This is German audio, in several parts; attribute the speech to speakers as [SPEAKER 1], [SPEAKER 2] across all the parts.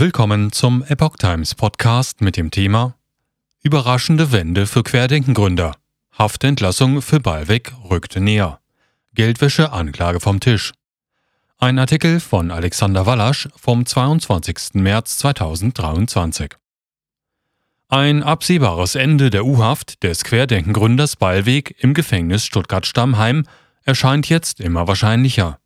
[SPEAKER 1] Willkommen zum Epoch Times Podcast mit dem Thema Überraschende Wende für Querdenkengründer. Haftentlassung für Ballweg rückt näher. Geldwäsche Anklage vom Tisch. Ein Artikel von Alexander Wallasch vom 22. März 2023. Ein absehbares Ende der U-Haft des Querdenkengründers Ballweg im Gefängnis Stuttgart-Stammheim erscheint jetzt immer wahrscheinlicher.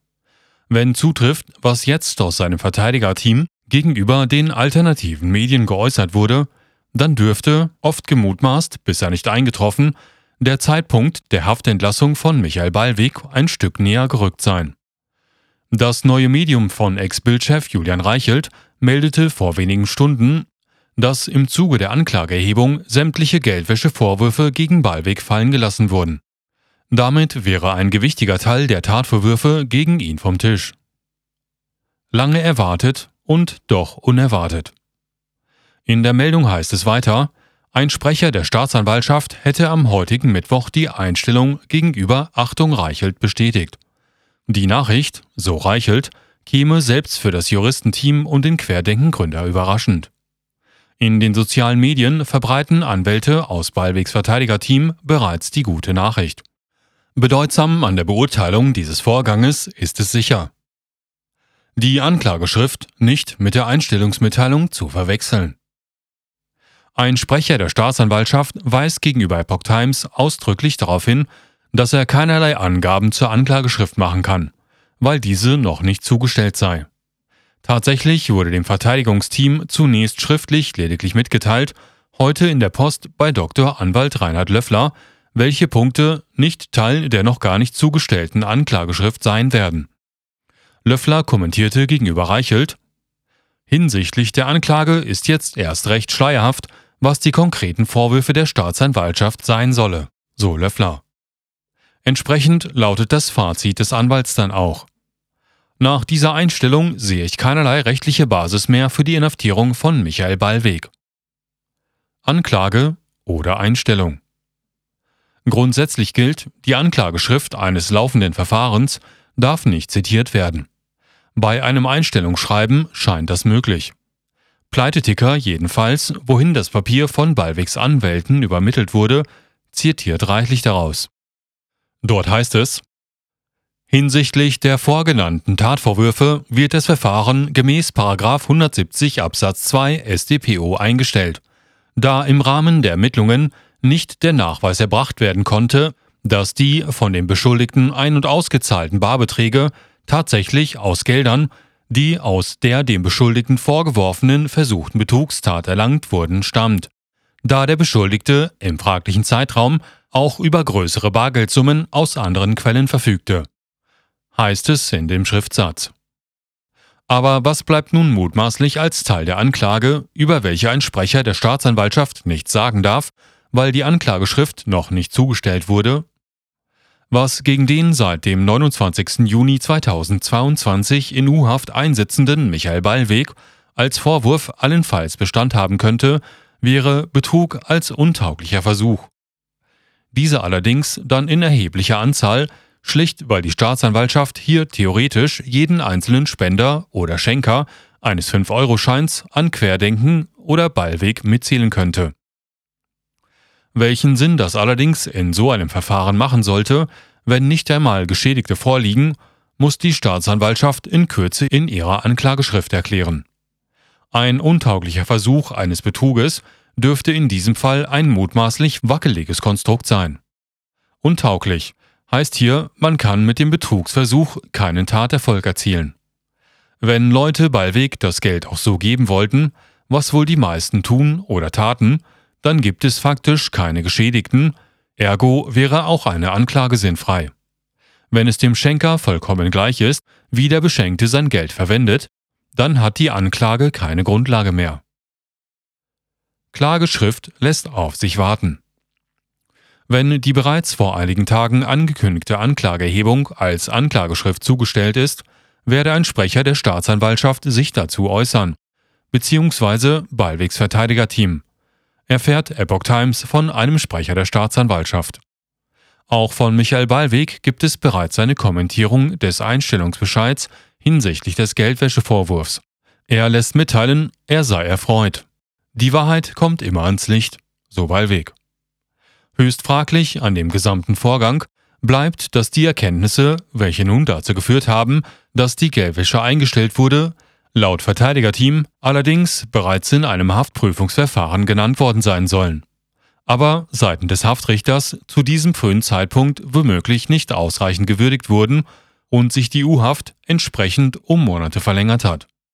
[SPEAKER 1] Wenn zutrifft, was jetzt aus seinem Verteidigerteam gegenüber den alternativen Medien geäußert wurde, dann dürfte, oft gemutmaßt, bisher nicht eingetroffen, der Zeitpunkt der Haftentlassung von Michael Ballweg ein Stück näher gerückt sein. Das neue Medium von Ex-Bildchef Julian Reichelt meldete vor wenigen Stunden, dass im Zuge der Anklageerhebung sämtliche Geldwäschevorwürfe gegen Ballweg fallen gelassen wurden. Damit wäre ein gewichtiger Teil der Tatvorwürfe gegen ihn vom Tisch. Lange erwartet und doch unerwartet. In der Meldung heißt es weiter, ein Sprecher der Staatsanwaltschaft hätte am heutigen Mittwoch die Einstellung gegenüber Achtung Reichelt bestätigt. Die Nachricht, so Reichelt, käme selbst für das Juristenteam und den Querdenkengründer überraschend. In den sozialen Medien verbreiten Anwälte aus Ballwegs Verteidigerteam bereits die gute Nachricht. Bedeutsam an der Beurteilung dieses Vorganges ist es sicher. Die Anklageschrift nicht mit der Einstellungsmitteilung zu verwechseln. Ein Sprecher der Staatsanwaltschaft weist gegenüber Epoch Times ausdrücklich darauf hin, dass er keinerlei Angaben zur Anklageschrift machen kann, weil diese noch nicht zugestellt sei. Tatsächlich wurde dem Verteidigungsteam zunächst schriftlich lediglich mitgeteilt, heute in der Post bei Dr. Anwalt Reinhard Löffler welche Punkte nicht Teil der noch gar nicht zugestellten Anklageschrift sein werden. Löffler kommentierte gegenüber Reichelt, Hinsichtlich der Anklage ist jetzt erst recht schleierhaft, was die konkreten Vorwürfe der Staatsanwaltschaft sein solle, so Löffler. Entsprechend lautet das Fazit des Anwalts dann auch. Nach dieser Einstellung sehe ich keinerlei rechtliche Basis mehr für die Inhaftierung von Michael Ballweg. Anklage oder Einstellung. Grundsätzlich gilt, die Anklageschrift eines laufenden Verfahrens darf nicht zitiert werden. Bei einem Einstellungsschreiben scheint das möglich. Pleiteticker jedenfalls, wohin das Papier von Ballwegs Anwälten übermittelt wurde, zitiert reichlich daraus. Dort heißt es, Hinsichtlich der vorgenannten Tatvorwürfe wird das Verfahren gemäß 170 Absatz 2 StPO eingestellt, da im Rahmen der Ermittlungen nicht der Nachweis erbracht werden konnte, dass die von dem Beschuldigten ein- und ausgezahlten Barbeträge tatsächlich aus Geldern, die aus der dem Beschuldigten vorgeworfenen versuchten Betrugstat erlangt wurden, stammt, da der Beschuldigte im fraglichen Zeitraum auch über größere Bargeldsummen aus anderen Quellen verfügte. Heißt es in dem Schriftsatz. Aber was bleibt nun mutmaßlich als Teil der Anklage, über welche ein Sprecher der Staatsanwaltschaft nichts sagen darf weil die Anklageschrift noch nicht zugestellt wurde, was gegen den seit dem 29. Juni 2022 in U-Haft einsitzenden Michael Ballweg als Vorwurf allenfalls Bestand haben könnte, wäre Betrug als untauglicher Versuch. Diese allerdings dann in erheblicher Anzahl, schlicht weil die Staatsanwaltschaft hier theoretisch jeden einzelnen Spender oder Schenker eines 5-Euro-Scheins an Querdenken oder Ballweg mitzählen könnte. Welchen Sinn das allerdings in so einem Verfahren machen sollte, wenn nicht einmal Geschädigte vorliegen, muss die Staatsanwaltschaft in Kürze in ihrer Anklageschrift erklären. Ein untauglicher Versuch eines Betruges dürfte in diesem Fall ein mutmaßlich wackeliges Konstrukt sein. Untauglich heißt hier, man kann mit dem Betrugsversuch keinen Taterfolg erzielen. Wenn Leute Ballweg das Geld auch so geben wollten, was wohl die meisten tun oder taten, dann gibt es faktisch keine Geschädigten, ergo wäre auch eine Anklage sinnfrei. Wenn es dem Schenker vollkommen gleich ist, wie der Beschenkte sein Geld verwendet, dann hat die Anklage keine Grundlage mehr. Klageschrift lässt auf sich warten. Wenn die bereits vor einigen Tagen angekündigte Anklageerhebung als Anklageschrift zugestellt ist, werde ein Sprecher der Staatsanwaltschaft sich dazu äußern, beziehungsweise Ballwegs Verteidigerteam erfährt Epoch Times von einem Sprecher der Staatsanwaltschaft. Auch von Michael Ballweg gibt es bereits eine Kommentierung des Einstellungsbescheids hinsichtlich des Geldwäschevorwurfs, Er lässt mitteilen, er sei erfreut. Die Wahrheit kommt immer ans Licht, so Ballweg. Höchst fraglich an dem gesamten Vorgang bleibt, dass die Erkenntnisse, welche nun dazu geführt haben, dass die Geldwäsche eingestellt wurde, laut Verteidigerteam allerdings bereits in einem Haftprüfungsverfahren genannt worden sein sollen. Aber seitens des Haftrichters zu diesem frühen Zeitpunkt womöglich nicht ausreichend gewürdigt wurden und sich die U-Haft entsprechend um Monate verlängert hat.